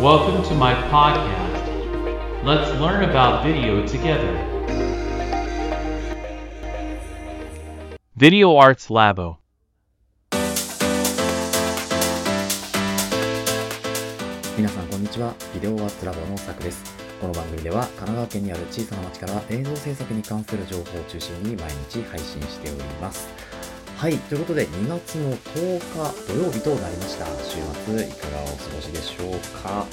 Welcome to my podcast. Let's learn about video together. Video Arts Labo. 皆さんこんにちは。ビデオアーツラボのさくです。この番組では神奈川県にある小さな町から映像制作に関する情報を中心に毎日配信しております。はい。ということで2月の10日土曜日となりました。週末いかがお過ごしでしょうか？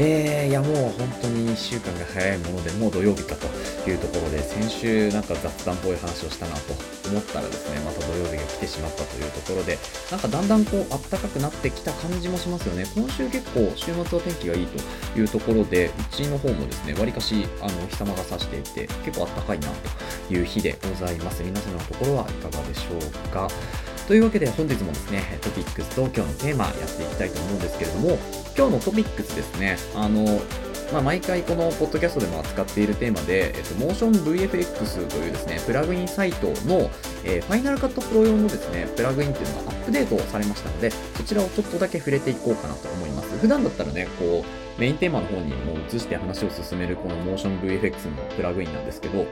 えー、いやもう本当に1週間が早いもので、もう土曜日かというところで、先週なんか雑談っぽい話をしたなと思ったらですね、また土曜日が来てしまったというところで、なんかだんだんこう暖かくなってきた感じもしますよね。今週結構週末は天気がいいというところで、うちの方もですね、わりかしあの日様が差していて、結構暖かいなという日でございます。皆様のところはいかがでしょうか？というわけで本日もですね、トピックスと今日のテーマやっていきたいと思うんですけれども、今日のトピックスですね、あの、まあ、毎回このポッドキャストでも扱っているテーマで、えっと、モーション VFX というですね、プラグインサイトの、えー、ファイナルカットプロ用のですね、プラグインっていうのがアップデートされましたので、そちらをちょっとだけ触れていこうかなと思います。普段だったらね、こう、メインテーマの方にもう移して話を進めるこのモーション VFX のプラグインなんですけど、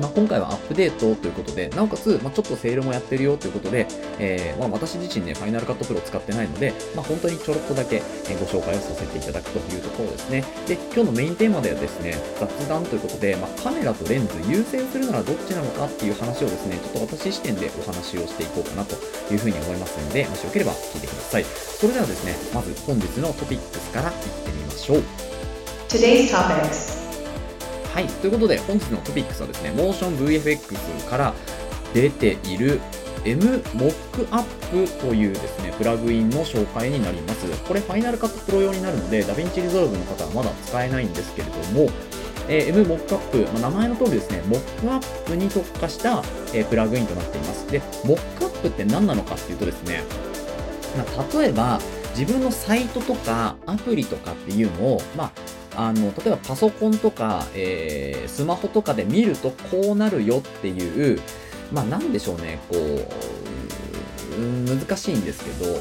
まあ、今回はアップデートということで、なおかつ、まあ、ちょっとセールもやってるよということで、えー、まあ、私自身ね、ファイナルカットプロ使ってないので、まあ、本当にちょろっとだけご紹介をさせていただくというところですね。で、今日のメインテーマではですね、雑談ということで、まあ、カメラとレンズ優先するならどっちなのかっていう話をですね、ちょっと私視点でお話をしていこうかなというふうに思いますので、もしよければ聞いてください。それではですね、まず本日のトピックスからいってみましょう。Today's topics はい、ということで本日のトピックスはですね、 MotionVFX から出ている M モックアップというですね、プラグインの紹介になります。これ Final Cut Pro 用になるので、 DaVinci Resolve の方はまだ使えないんですけれども、えー M モックアップ、まあ名前の通りですね、モックアップに特化した、えープラグインとなっています。で、モックアップって何なのかっていうとですね、まあ例えば自分のサイトとかアプリとかっていうのを、まあ、あの例えばパソコンとか、えースマホとかで見るとこうなるよっていう、まあなんでしょうね、こう、うん難しいんですけど、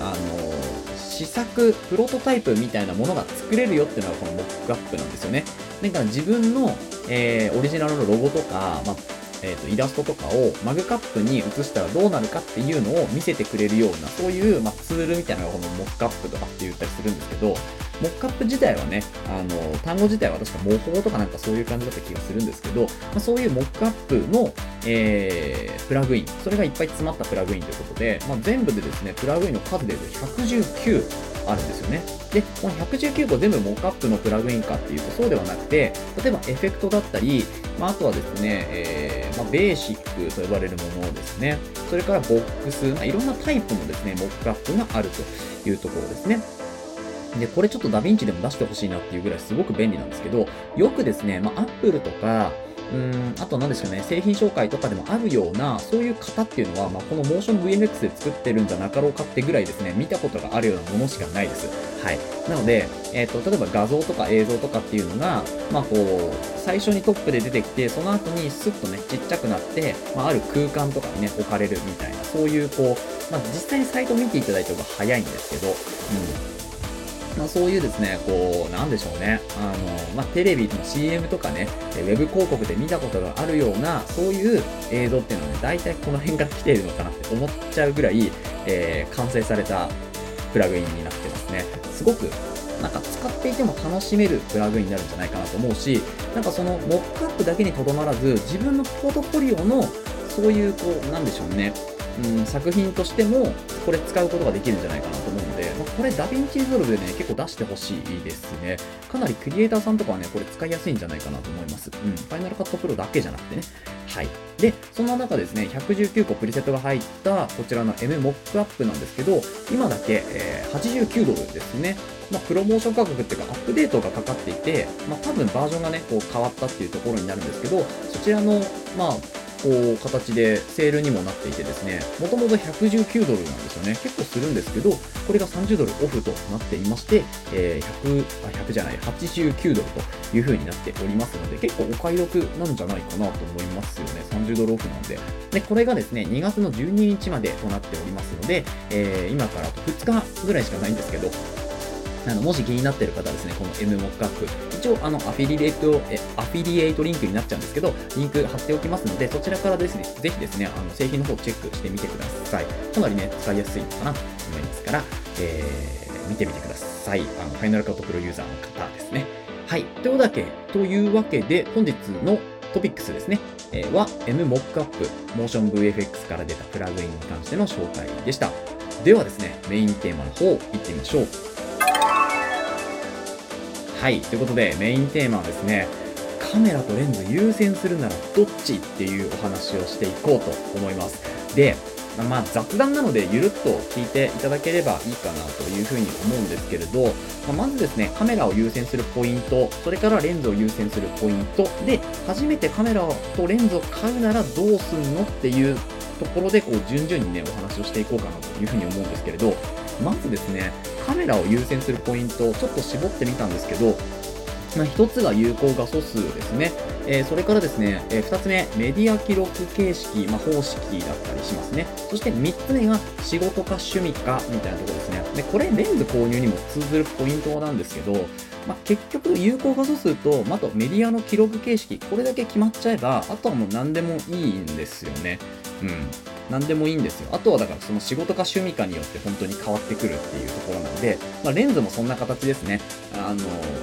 あの、試作、プロトタイプみたいなものが作れるよっていうのがこのモックアップなんですよね。だから自分の、えーオリジナルのロゴとか、まあえーとイラストとかをマグカップに移したらどうなるかっていうのを見せてくれるような、そういう、まあ、ツールみたいなのがこのモックアップとかって言ったりするんですけど、モックアップ自体はね、あの、単語自体は確か模倣とかなんかそういう感じだった気がするんですけど、まあ、そういうモックアップの、えー、プラグイン、それがいっぱい詰まったプラグインということで、まあ、全部でですね、プラグインの数で言うと119あるんですよね。で、この119個全部モックアップのプラグインかっていうとそうではなくて、例えばエフェクトだったり、まあ、あとはですね、えーまあ、ベーシックと呼ばれるものですね。それからボックス、まあ、いろんなタイプのですね、モックアップがあるというところですね。で、これちょっとダヴィンチでも出してほしいなっていうぐらいすごく便利なんですけど、よくですね、まあ、Apple とか、うん、あと何でしょうね、製品紹介とかでもあるような、そういう方っていうのは、まあ、このモーション VFX で作ってるんじゃなかろうかってぐらいですね、見たことがあるようなものしかないです。はい。なので、えっ、と、例えば画像とか映像とかっていうのが、まあ、こう、最初にトップで出てきて、その後にスッとね、ちっちゃくなって、まあ、ある空間とかにね、置かれるみたいな、そういう、こう、まあ、実際にサイトを見ていただいた方が早いんですけど、うん。まあ、そういうですね、こう、なんでしょうね。あの、まあ、テレビの CM とかね、ウェブ広告で見たことがあるような、そういう映像っていうのはね、大体この辺から来ているのかなって思っちゃうぐらい、えー完成されたプラグインになってますね。すごく、なんか使っていても楽しめるプラグインになるんじゃないかなと思うし、なんかそのモックアップだけにとどまらず、自分のポートフォリオの、そういう、こう、なんでしょうね。うん、作品としてもこれ使うことができるんじゃないかなと思うので、まあ、これ DaVinci Resolve でね結構出してほしいですね。かなりクリエイターさんとかはねこれ使いやすいんじゃないかなと思います。うん Final Cut Pro だけじゃなくてね。はい。でそんな中ですね119個プリセットが入ったこちらの M モックアップなんですけど今だけ、えー89ドルですね。まあ、プロモーション価格っていうかアップデートがかかっていて、まあ、多分バージョンがねこう変わったっていうところになるんですけどそちらのまあこう形でセールにもなっていてですね、もともと119ドルなんですよね。結構するんですけど、これが30ドルオフとなっていまして、えー、100、あ、100じゃない、89ドルという風になっておりますので、結構お買い得なんじゃないかなと思いますよね。30ドルオフなんで。で、これがですね、2月の12日までとなっておりますので、えー、今からあと2日ぐらいしかないんですけど、あのもし気になってる方はですね、この M モックアップ、一応あのアフィリエイト、えアフィリエイトリンクになっちゃうんですけど、リンク貼っておきますので、そちらからですね、ぜひですね、あの製品の方チェックしてみてください。かなりね、使いやすいのかなと思いますから、えー、見てみてください。あの、ファイナルカットプロユーザーの方ですね。はい。というわけ、というわけで、本日のトピックスですね、えー、は M モックアップ、モーション VFX から出たプラグインに関しての紹介でした。ではですね、メインテーマの方、行ってみましょう。はい、ということでメインテーマはですね、カメラとレンズ優先するならどっちっていうお話をしていこうと思います。で、まあ雑談なのでゆるっと聞いていただければいいかなというふうに思うんですけれど、まあ、まずですね、カメラを優先するポイント、それからレンズを優先するポイントで、初めてカメラとレンズを買うならどうすんのっていうところでこう順々にね、お話をしていこうかなというふうに思うんですけれど、まずですね、カメラを優先するポイントをちょっと絞ってみたんですけど、まあ、1つが有効画素数ですね。えー、それからですね、えー、2つ目、メディア記録形式、まあ、方式だったりしますね。そして3つ目が仕事か趣味かみたいなところですね。で、これレンズ購入にも通ずるポイントなんですけど、まあ、結局有効画素数と、あとメディアの記録形式、これだけ決まっちゃえば、あとはもう何でもいいんですよね。うん。何でもいいんですよ。あとはだからその仕事か趣味かによって本当に変わってくるっていうところなので、まあ、レンズもそんな形ですね。あの、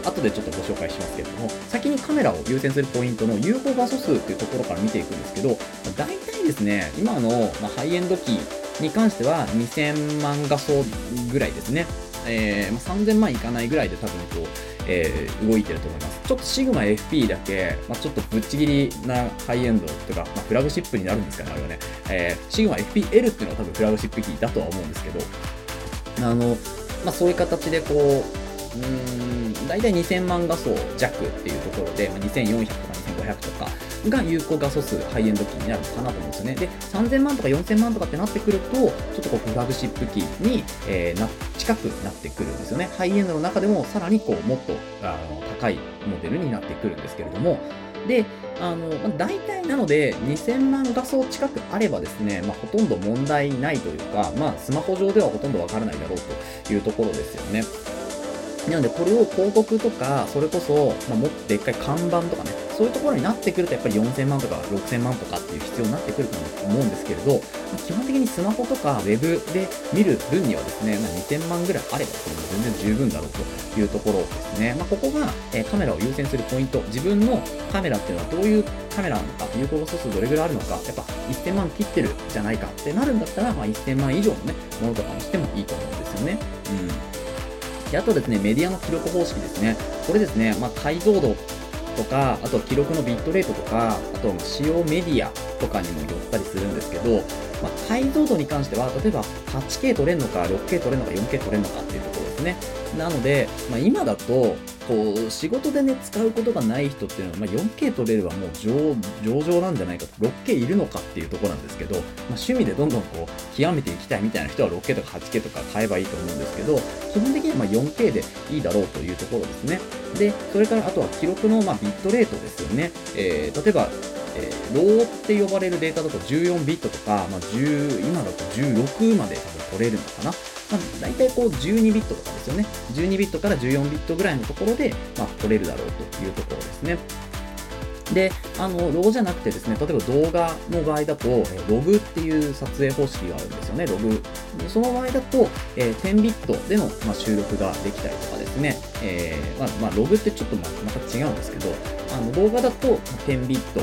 後でちょっとご紹介しますけれども、先にカメラを優先するポイントの有効画素数っていうところから見ていくんですけど、大体ですね、今の、まハイエンド機に関しては2000万画素ぐらいですね。えー、ま3000万いかないぐらいで多分こう、えー、動いてると思います。ちょっとシグマ FP だけ、まあ、ちょっとぶっちぎりなハイエンドとか、まあ、フラグシップになるんですかね、あれはね。えー、シグマ FPL っていうのは多分フラグシップ機だとは思うんですけど、あの、まあ、そういう形でこう、うーん、大体2000万画素弱っていうところで、まあ、2400とか2500とかが有効画素数、ハイエンド機になるのかなと思うんですよね。で、3000万とか4000万とかってなってくると、ちょっとこうフラグシップ機に、えー、な近くなってくるんですよね。ハイエンドの中でもさらにこうもっとあの高いモデルになってくるんですけれども、で、あの、まあ、大体なので2000万画素近くあればですね、まあ、ほとんど問題ないというか、まあ、スマホ上ではほとんどわからないだろうというところですよね。なので、これを広告とか、それこそ、まあ、もっとでっかい看板とかね、そういうところになってくると、やっぱり4000万とか6000万とかっていう必要になってくると思うんですけれど、ま、基本的にスマホとかウェブで見る分にはですね、まあ、2000万ぐらいあれば、全然十分だろうというところですね。まあ、ここが、え、カメラを優先するポイント、自分のカメラっていうのはどういうカメラなのか、有効素数どれぐらいあるのか、やっぱ1000万切ってるじゃないかってなるんだったら、まあ、1000万以上のね、ものとかにしてもいいと思うんですよね。うん。で、あとですね、メディアの記録方式ですね。これですね、まあ、解像度とか、あと記録のビットレートとか、あと使用メディアとかにもよったりするんですけど、まあ、解像度に関しては、例えば 8K 撮れるのか、6K 撮れるのか、4K 撮れるのかっていうところですね。なので、まあ、今だと、こう、仕事でね、使うことがない人っていうのは、まあ、4K 撮れればもう上上々なんじゃないかと、6K いるのかっていうところなんですけど、まあ、趣味でどんどんこう、極めていきたいみたいな人は 6K とか 8K とか買えばいいと思うんですけど、基本的にはま 4K でいいだろうというところですね。で、それからあとは記録のまビットレートですよね。えー、例えば、えー、ローって呼ばれるデータだと14ビットとか、まあ、10今だと16まで多分取れるのかな。まあ、大体こう12ビットとかですよね。12ビットから14ビットぐらいのところで、まあ、取れるだろうというところですね。で、あの、ロゴじゃなくてですね、例えば動画の場合だと、ログっていう撮影方式があるんですよね、ログ。その場合だと、えー、10ビットでの、まあ、収録ができたりとかですね、えー、まあ、まあ、ログってちょっとまた違うんですけど、あの動画だと10ビット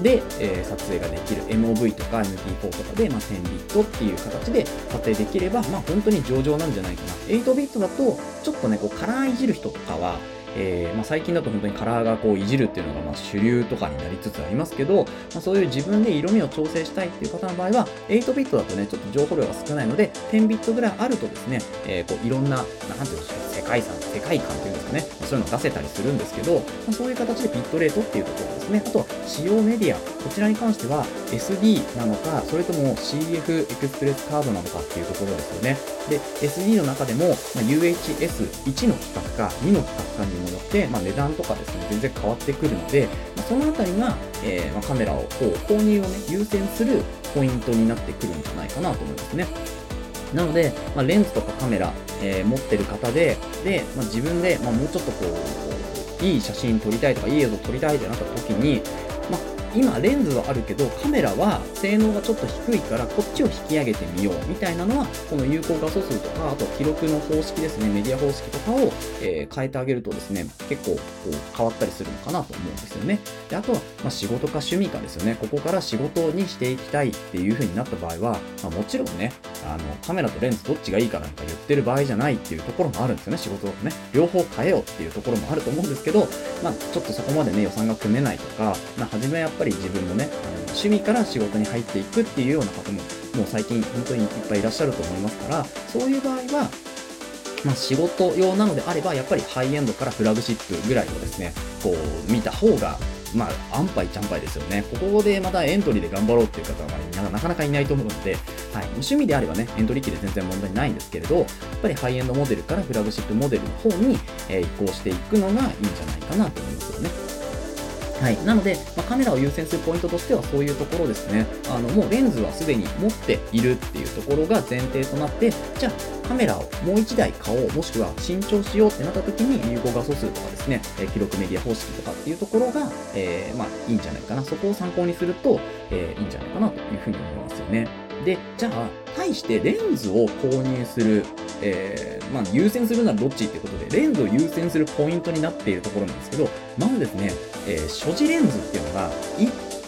で、えー、撮影ができる MOV とか MP4 とかで、まあ、10ビットっていう形で撮影できれば、まあ、本当に上々なんじゃないかな。8ビットだと、ちょっとね、こう、カラーいじる人とかは、えーまあ、最近だと本当にカラーがこういじるっていうのがまあ主流とかになりつつありますけど、まあ、そういう自分で色味を調整したいっていう方の場合は、8ビットだとね、ちょっと情報量が少ないので、10ビットぐらいあるとですね、えーこういろんな、なんていうんですか、世界観、世界観っていうんですかね、まあそういうのを出せたりするんですけど、まあ、そういう形でビットレートっていうところですね。あとは使用メディア、こちらに関しては SD なのか、それとも CF エクスプレスカードなのかっていうところですよね。で、SD の中でも、ま、UHS1 の規格か2の規格かに戻って、まあ、値段とかですね、全然変わってくるので、まあ、そのあたりが、えーまあ、カメラをこう購入をね、優先するポイントになってくるんじゃないかなと思いますね。なので、まあ、レンズとかカメラ、えー持ってる方で、で、まあ、自分で、まあ、もうちょっとこう、いい写真撮りたいとか、いい映像撮りたいってなった時に、今レンズはあるけど、カメラは性能がちょっと低いから、こっちを引き上げてみようみたいなのは、この有効画素数とか、あと記録の方式ですね、メディア方式とかを、えー変えてあげるとですね、結構こう変わったりするのかなと思うんですよね。で、あとは、まあ、仕事か趣味かですよね。ここから仕事にしていきたいっていう風になった場合は、まあ、もちろんね、あの、カメラとレンズどっちがいいかなんか言ってる場合じゃないっていうところもあるんですよね、仕事をね。両方変えようっていうところもあると思うんですけど、まあ、ちょっとそこまでね、予算が組めないとか、まあ、初めはやっぱり自分もね、趣味から仕事に入っていくっていうような方も、もう最近本当にいっぱいいらっしゃると思いますから、そういう場合は、まあ、仕事用なのであれば、やっぱりハイエンドからフラグシップぐらいをですね、こう、見た方が、まあ、安牌ちゃんぱいですよね。ここでまたエントリーで頑張ろうっていう方はなかなかいないと思うので、はい、趣味であればね、エントリー機で全然問題ないんですけれど、やっぱりハイエンドモデルからフラグシップモデルの方に、え移行していくのがいいんじゃないかなと思いますよね。はい。なので、まあ、カメラを優先するポイントとしてはそういうところですね。あの、もうレンズはすでに持っているっていうところが前提となって、じゃあカメラをもう1台買おう、もしくは新調しようってなった時に有効画素数とかですね、え記録メディア方式とかっていうところが、えーまあいいんじゃないかな。そこを参考にすると、えーいいんじゃないかなというふうに思いますよね。で、じゃあ、対してレンズを購入する、えーまあ、優先するならどっちってことで、レンズを優先するポイントになっているところなんですけど、まずですね、えー所持レンズっていうのが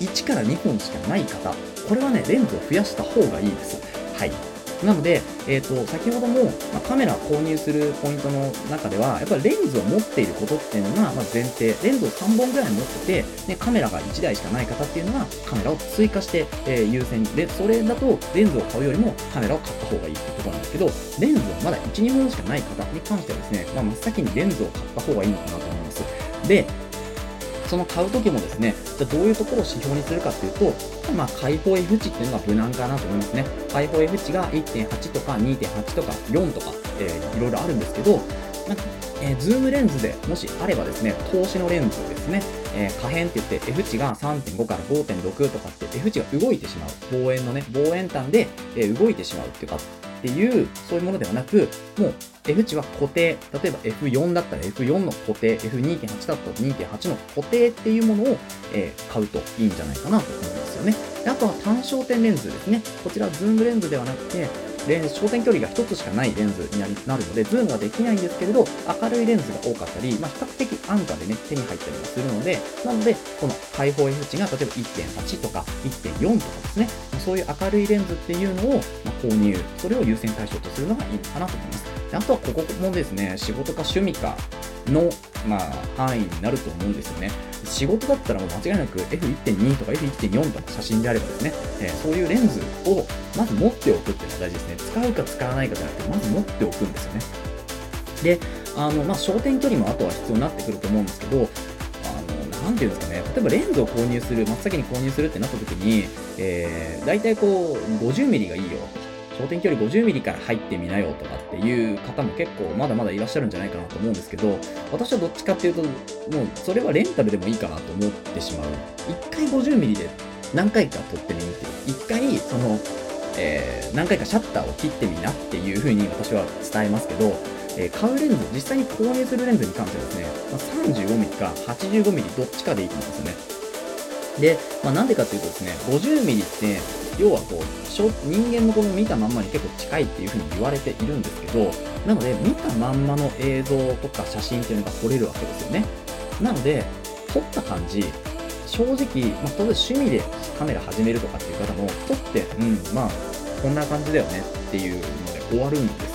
1から2本しかない方、これはね、レンズを増やした方がいいです。はい。なので、えっ、と、先ほども、まあ、カメラ購入するポイントの中では、やっぱりレンズを持っていることっていうのが、まあ、前提。レンズを3本ぐらい持ってて、ね、カメラが1台しかない方っていうのは、カメラを追加して、えー優先で、それだとレンズを買うよりもカメラを買った方がいいってことなんだけど、レンズはまだ1、2本しかない方に関してはですね、まあ、真っ先にレンズを買った方がいいのかなと思います。で、その買う時もですね、じゃどういうところを指標にするかっていうと、まあ、開放 F 値っていうのが無難かなと思いますね。開放 F 値が1.8とか2.8とか4とか、えーいろいろあるんですけど、なんかえーズームレンズでもしあればですね、投資のレンズですね、えー可変って言って F 値が3.5から5.6とかって F 値が動いてしまう。望遠のね、望遠端で、えー動いてしまうっていうか、っていう、そういうものではなく、もう F 値は固定、例えば F4 だったら F4 の固定、F2.8 だったら2.8の固定っていうものを、えー買うといいんじゃないかなと思いますよね。であとは単焦点レンズですね。こちらズームレンズではなくて、レンズ焦点距離が1つしかないレンズになるので、ズームはできないんですけれど、明るいレンズが多かったり、まあ、比較的安価でね、手に入ったりもするので、なので、この開放 F 値が例えば1.8とか1.4とかですね、そういう明るいレンズっていうのを、ま、購入、それを優先対象とするのがいいのかなと思います。であとはここもですね、仕事か趣味かの、まあ、範囲になると思うんですよね。仕事だったらもう間違いなく F1.2 とか F1.4 とか写真であればですね、えーそういうレンズをまず持っておくっていうのが大事ですね。使うか使わないかじゃなくて、まず持っておくんですよね。で、あの、まあ、焦点距離もあとは必要になってくると思うんですけど、あの、なんていうんですかね、例えばレンズを購入する、真っ先に購入するってなった時に、えー、大体こう、50ミリがいいよ、焦点距離50ミリから入ってみなよとかっていう方も結構まだまだいらっしゃるんじゃないかなと思うんですけど、私はどっちかっていうと、もうそれはレンタルでもいいかなと思ってしまう。一回50ミリで何回か撮ってみるっていう。一回、その、えー何回かシャッターを切ってみなっていう風に私は伝えますけど、えー買うレンズ、実際に購入するレンズに関してはですね、ま、35ミリか85ミリどっちかでいいと思うんですよね。で、まあ、なんでかっていうとですね、50ミリって、要はこう、人間のこの見たまんまに結構近いっていう風に言われているんですけど、なので、見たまんまの映像とか写真っていうのが撮れるわけですよね。なので、撮った感じ、正直、まあ、例えば趣味でカメラ始めるとかっていう方も、撮って、うん、まあ、こんな感じだよねっていうので終わるんです。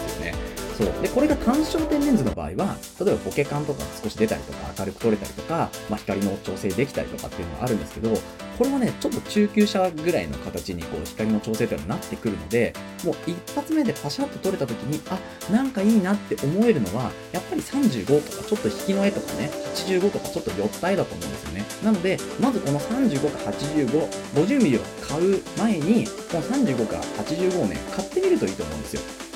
そう。で、これが単焦点レンズの場合は、例えばボケ感とか少し出たりとか、明るく撮れたりとか、まあ、光の調整できたりとかっていうのがあるんですけど、これはね、ちょっと中級者ぐらいの形にこう光の調整っていうのがなってくるので、もう一発目でパシャッと撮れた時に、あ、なんかいいなって思えるのは、やっぱり35とかちょっと引きの絵とかね、85とかちょっと寄った絵だと思うんですよね。なので、まずこの35か85、50ミリを買う前に、この35か85をね、買ってみるといいと思うんですよ。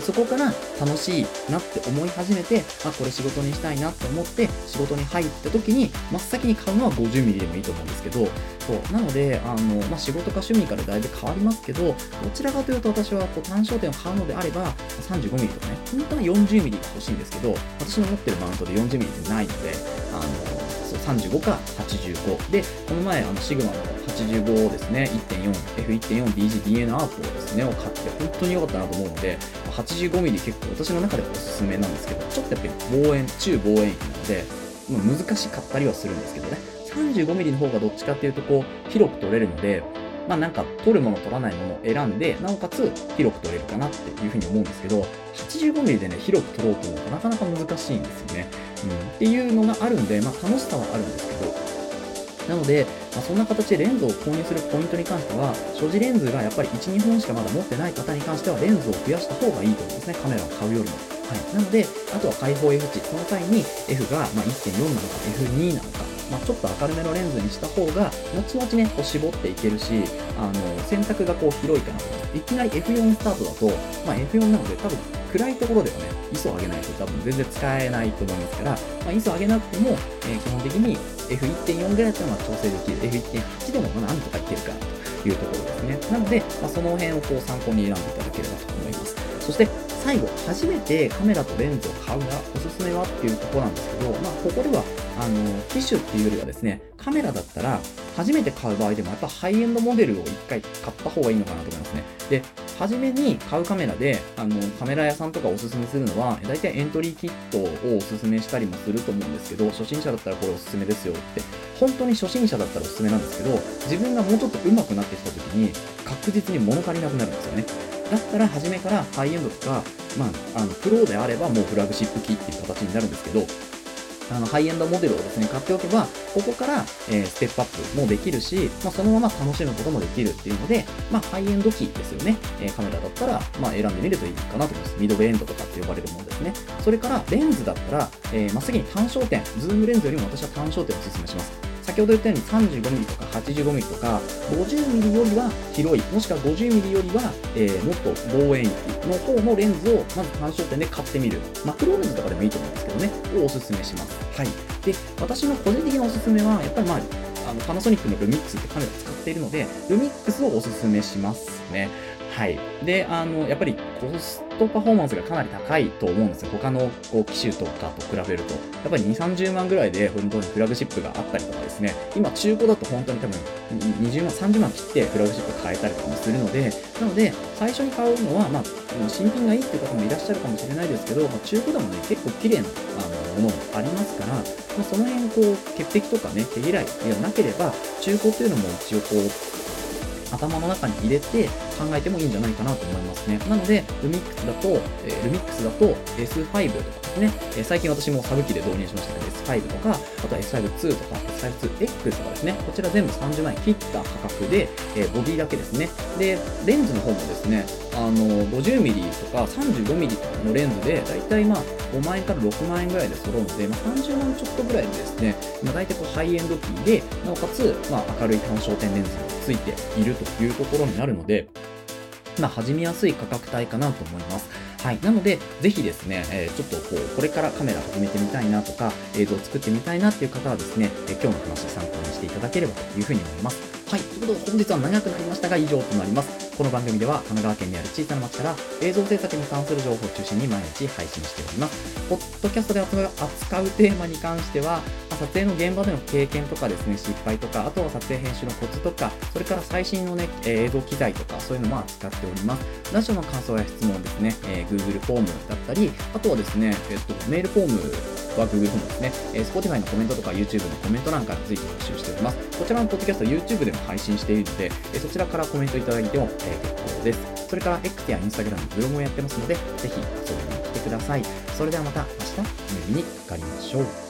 そこから楽しいなって思い始めて、あ、これ仕事にしたいなって思って仕事に入った時に真っ先に買うのは 50mm でもいいと思うんですけど、そうなので、あの、まあ、仕事か趣味からだいぶ変わりますけど、どちらかというと私はこう単焦点を買うのであれば、35mm とかね、本当は 40mm が欲しいんですけど、私の持ってるマウントで 40mm ってないので、あの、35か85。で、この前、あの、シグマの85をですね、1.4、F1.4BGDNR をですね、を買って本当に良かったなと思うので、85mm 結構私の中ではおすすめなんですけど、ちょっとやっぱり望遠、中望遠域なので、ま、難しかったりはするんですけどね、35mm の方がどっちかっていうと、こう、広く取れるので、まあなんか撮るもの撮らないものを選んで、なおかつ広く撮れるかなっていうふうに思うんですけど、85mm でね、広く撮ろうと思うとなかなか難しいんですよね。うん、っていうのがあるんで、まあ楽しさはあるんですけど、なので、まあ、そんな形でレンズを購入するポイントに関しては、所持レンズがやっぱり1、2本しかまだ持ってない方に関しては、レンズを増やした方がいいと思うんですね、カメラを買うよりも。はい、なので、あとは開放 F 値、その際に F がま1.4なのか F2 なのか、まあ、ちょっと明るめのレンズにした方が、後々ね、こう絞っていけるし、あの、選択がこう広いかなとい。きなり F4 スタートだと、まあ、F4 なので多分暗いところではね、ISO を上げないと多分全然使えないと思いますから、まあ、ISO を上げなくても、えー、基本的に F1.4 ぐらいだったらまあ調整できる。F1.8 でもまあなんとかいけるかなというところですね。なので、まあ、その辺をこう参考に選んでいただければと思います。そして、最後、初めてカメラとレンズを買うがおすすめはっていうところなんですけど、まあ、ここでは、あの、機種っていうよりはですね、カメラだったら、初めて買う場合でも、やっぱハイエンドモデルを一回買った方がいいのかなと思いますね。で、初めに買うカメラで、あの、カメラ屋さんとかおすすめするのは、大体エントリーキットをおすすめしたりもすると思うんですけど、初心者だったらこれおすすめですよって、本当に初心者だったらおすすめなんですけど、自分がもうちょっと上手くなってきた時に、確実に物足りなくなるんですよね。だったら初めからハイエンドとか、まあ、あの、プロであればもうフラグシップ機っていう形になるんですけど、あの、ハイエンドモデルをですね、買っておけば、ここから、えー、ステップアップもできるし、まあ、そのまま楽しむこともできるっていうので、まあ、ハイエンド機ですよね。えー、カメラだったら、まあ、選んでみるといいかなと思います。ミドルエンドとかって呼ばれるものですね。それから、レンズだったら、えー、真っ先に単焦点、ズームレンズよりも私は単焦点をお勧めします。先ほど言ったように 35mm とか 85mm とか 50mm よりは広いもしくは 50mm よりは、えー、もっと望遠域の方のレンズをまず単焦点で買ってみる。マクロレンズとかでもいいと思うんですけどね。をおすすめします。はい。で私の個人的なおすすめはやっぱりまああのパナソニックのルミックスってカメラ使っているのでルミックスをおすすめしますねはい。で、あの、やっぱりコストパフォーマンスがかなり高いと思うんですよ。他のこう機種とかと比べると。やっぱり2、30万ぐらいで本当にフラグシップがあったりとかですね。今中古だと本当に多分20万、30万切ってフラグシップ買えたりとかもするので、なので最初に買うのは、まあ、新品がいいっていう方もいらっしゃるかもしれないですけど、まあ、中古でもね、結構綺麗なあのものもありますから、まあ、その辺こう、潔癖とかね、手嫌いがなければ、中古っていうのも一応こう、頭の中に入れて考えてもいいんじゃないかなと思いますね。なので、ルミックスだと、えー、ルミックスだと S5 とかですね、え、最近私もサブ機で導入しましたけど、S5 とか、あとは S5-2 とか、S5-2X とかですね、こちら全部30万円切った価格で、えー、ボディだけですね。で、レンズの方もですね、あの、50mm とか 35mm とかのレンズで、だいたいまあ、5万円から6万円ぐらいで揃うので、まあ、30万ちょっとぐらいでですね、まあ、大体こうハイエンド機で、なおかつ、まあ、明るい単焦点レンズがついているというところになるので、まあ、始めやすい価格帯かなと思います。はい。なので、ぜひですね、え、ちょっとこう、これからカメラ始めてみたいなとか、映像を作ってみたいなっていう方はですね、え、今日の話参考にしていただければというふうに思います。はい。ということで、本日は長くなりましたが、以上となります。この番組では、神奈川県にある小さな町から映像制作に関する情報を中心に毎日配信しております。ポッドキャストで扱うテーマに関しては、撮影の現場での経験とかですね、失敗とか、あとは撮影編集のコツとか、それから最新のね、映像機材とか、そういうのも扱っております。ラジオの感想や質問ですね、えー、Google フォームだったり、あとはですね、えっと、メールフォームは Google フォームですね、えー、Spotify のコメントとか YouTube のコメント欄から随時募集しております。こちらのポッドキャスト YouTube でも配信しているので、えー、そちらからコメントいただいても、え、結構です。それから X や Instagram の、ブログもやってますので、ぜひ遊びに来てください。それではまた明日お耳にかかりましょう。